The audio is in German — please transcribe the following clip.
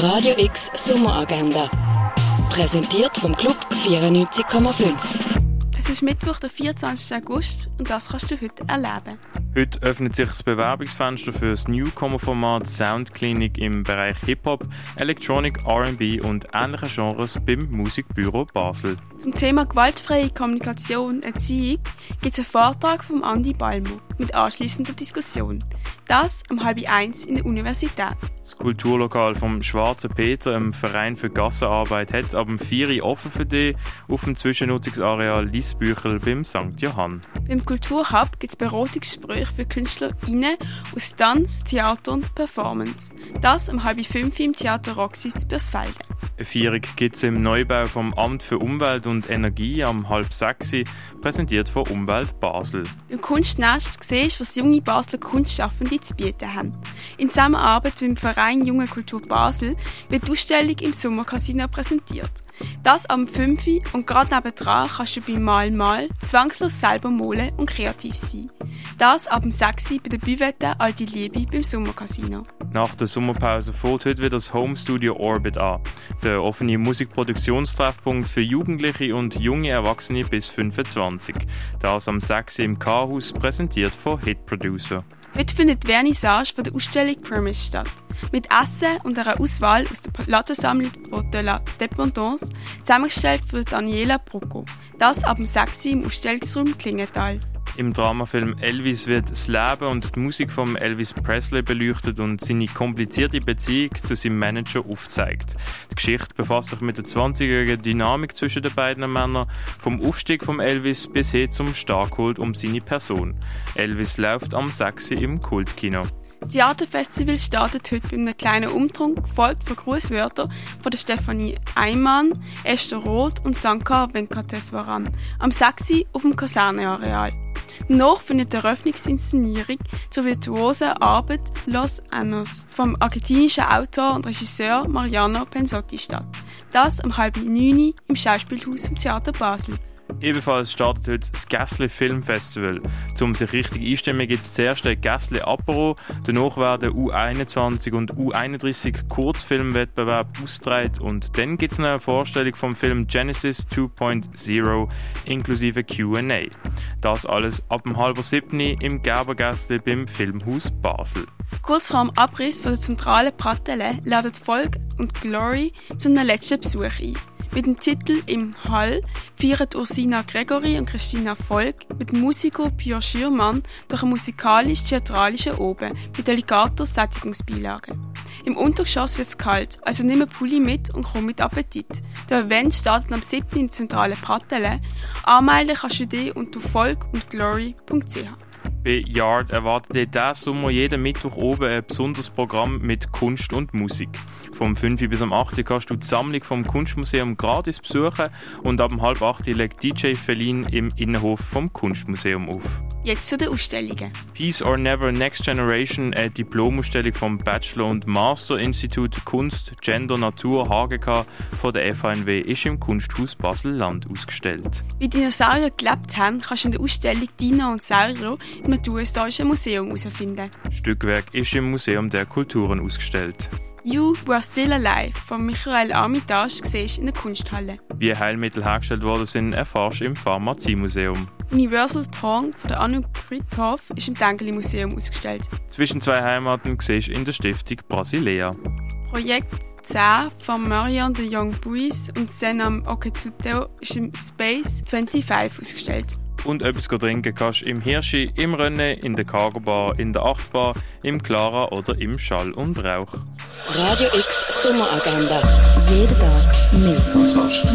Radio X Sommeragenda. Präsentiert vom Club 94,5. Es ist Mittwoch, der 24. August und das kannst du heute erleben. Heute öffnet sich das Bewerbungsfenster für das Newcomer-Format Sound Clinic im Bereich Hip-Hop, Electronic, R&B und ähnliche Genres beim Musikbüro Basel. Zum Thema gewaltfreie Kommunikation, Erziehung gibt es einen Vortrag von Andi Balmo mit anschließender Diskussion. Das um halb eins in der Universität. Das Kulturlokal vom Schwarzen Peter, im Verein für Gassenarbeit, hat ab dem 4 Uhr offen für dich auf dem Zwischennutzungsareal Liesbüchel beim St. Johann. Beim Kulturhub gibt es Beratungsgespräche für KünstlerInnen aus Tanz, Theater und Performance. Das um halb fünf im Theater Roxy in Bersfelden. Eine Feierung gibt es im Neubau vom Amt für Umwelt und Energie am halb sechs, präsentiert von Umwelt Basel. Beim Kunstnest siehst du, was junge Basler Kunstschaffende zu bieten haben. In Zusammenarbeit mit dem Verein Junge Kultur Basel wird die Ausstellung im Sommercasino präsentiert. Das am 5 und gerade nebendran kannst du bei Mal Mal zwangslos selber malen und kreativ sein. Das ab dem 6 bei der Büvette Alte Liebe beim Sommercasino. Nach der Sommerpause fährt heute wieder das Home Studio Orbit an. Der offene Musikproduktionstreffpunkt für Jugendliche und junge Erwachsene bis 25. Das am 6 im K-Haus präsentiert von Hit Producer. Heute findet Vernissage von der Ausstellung Premise statt. Mit Essen und einer Auswahl aus der Plattensammlung de la Dependance, zusammengestellt von Daniela Brucco. Das ab dem 6 im Ausstellungsraum Klingenthal. Im Dramafilm Elvis wird das Leben und die Musik von Elvis Presley beleuchtet und seine komplizierte Beziehung zu seinem Manager aufzeigt. Die Geschichte befasst sich mit der 20-jährigen Dynamik zwischen den beiden Männern, vom Aufstieg von Elvis bis hin zum Starkhold um seine Person. Elvis läuft am 6. im Kultkino. Das Theaterfestival startet heute mit einem kleinen Umtrunk, gefolgt von Grußwörtern von der Stefanie Eimann, Esther Roth und Sankar Venkateswaran am 6. auf dem Kaserneareal. Danach findet die Eröffnungsinszenierung zur virtuosen Arbeit Los Annos vom argentinischen Autor und Regisseur Mariano Pensotti statt. Das um halb neun im Schauspielhaus im Theater Basel. Ebenfalls startet heute das Gässle Film Festival. Um sich richtig einstimmen, gibt es zuerst ein Gässle Apero, danach werden U21 und U31 Kurzfilmwettbewerb ausgetragen und dann gibt es eine Vorstellung vom Film Genesis 2.0 inklusive Q&A. Das alles ab dem halben siebten im Gerbergässle beim Filmhaus Basel. Kurz vor dem Abriss von der zentralen Pratelle laden Volk und Glory zu einem letzten Besuch ein. Mit dem Titel Im Hall feiern Ursina Gregory und Christina Volk mit dem Musiker Pierre Schürmann durch einen musikalisch-theatralischen Oben mit delicater Sättigungsbeilage. Im Untergeschoss wird es kalt, also nimm einen Pulli mit und komm mit Appetit. Der Event startet am 7. in der zentralen Pratelle. Anmelden kannst du dich unter volk und glory.ch. Bei Yard erwartet ihr diesen Sommer jeden Mittwoch oben ein besonderes Programm mit Kunst und Musik. Vom 5 bis am 8 kannst du die Sammlung vom Kunstmuseum gratis besuchen und ab halb 8 legt DJ Felin im Innenhof vom Kunstmuseum auf. Jetzt zu den Ausstellungen. Peace or Never Next Generation, eine Diplomausstellung vom Bachelor- und Master-Institut Kunst, Gender, Natur, HGK von der FHNW ist im Kunsthaus Basel-Land ausgestellt. Wie Dinosaurier gelebt haben, kannst du in der Ausstellung Dino und Saurier im Naturhistorischen Museum herausfinden. Das Stückwerk ist im Museum der Kulturen ausgestellt. You Were Still Alive von Michael Armitage siehst in der Kunsthalle. Wie Heilmittel hergestellt worden sind, erfährst du im Pharmaziemuseum. Universal Tongue von der Anu Krithoff ist im Tengeli Museum ausgestellt. Zwischen zwei Heimaten siehst du in der Stiftung Brasilea. Projekt 10 von Marion de Young Boys und Senam Oketsuteo ist im Space 25 ausgestellt. Und etwas trinken kannst im Hirschi, im Rennen, in der Cargo Bar, in der Achtbar, im Clara oder im Schall und Rauch. Radio X Sommeragenda. Jeden Tag mehr. Kontrast.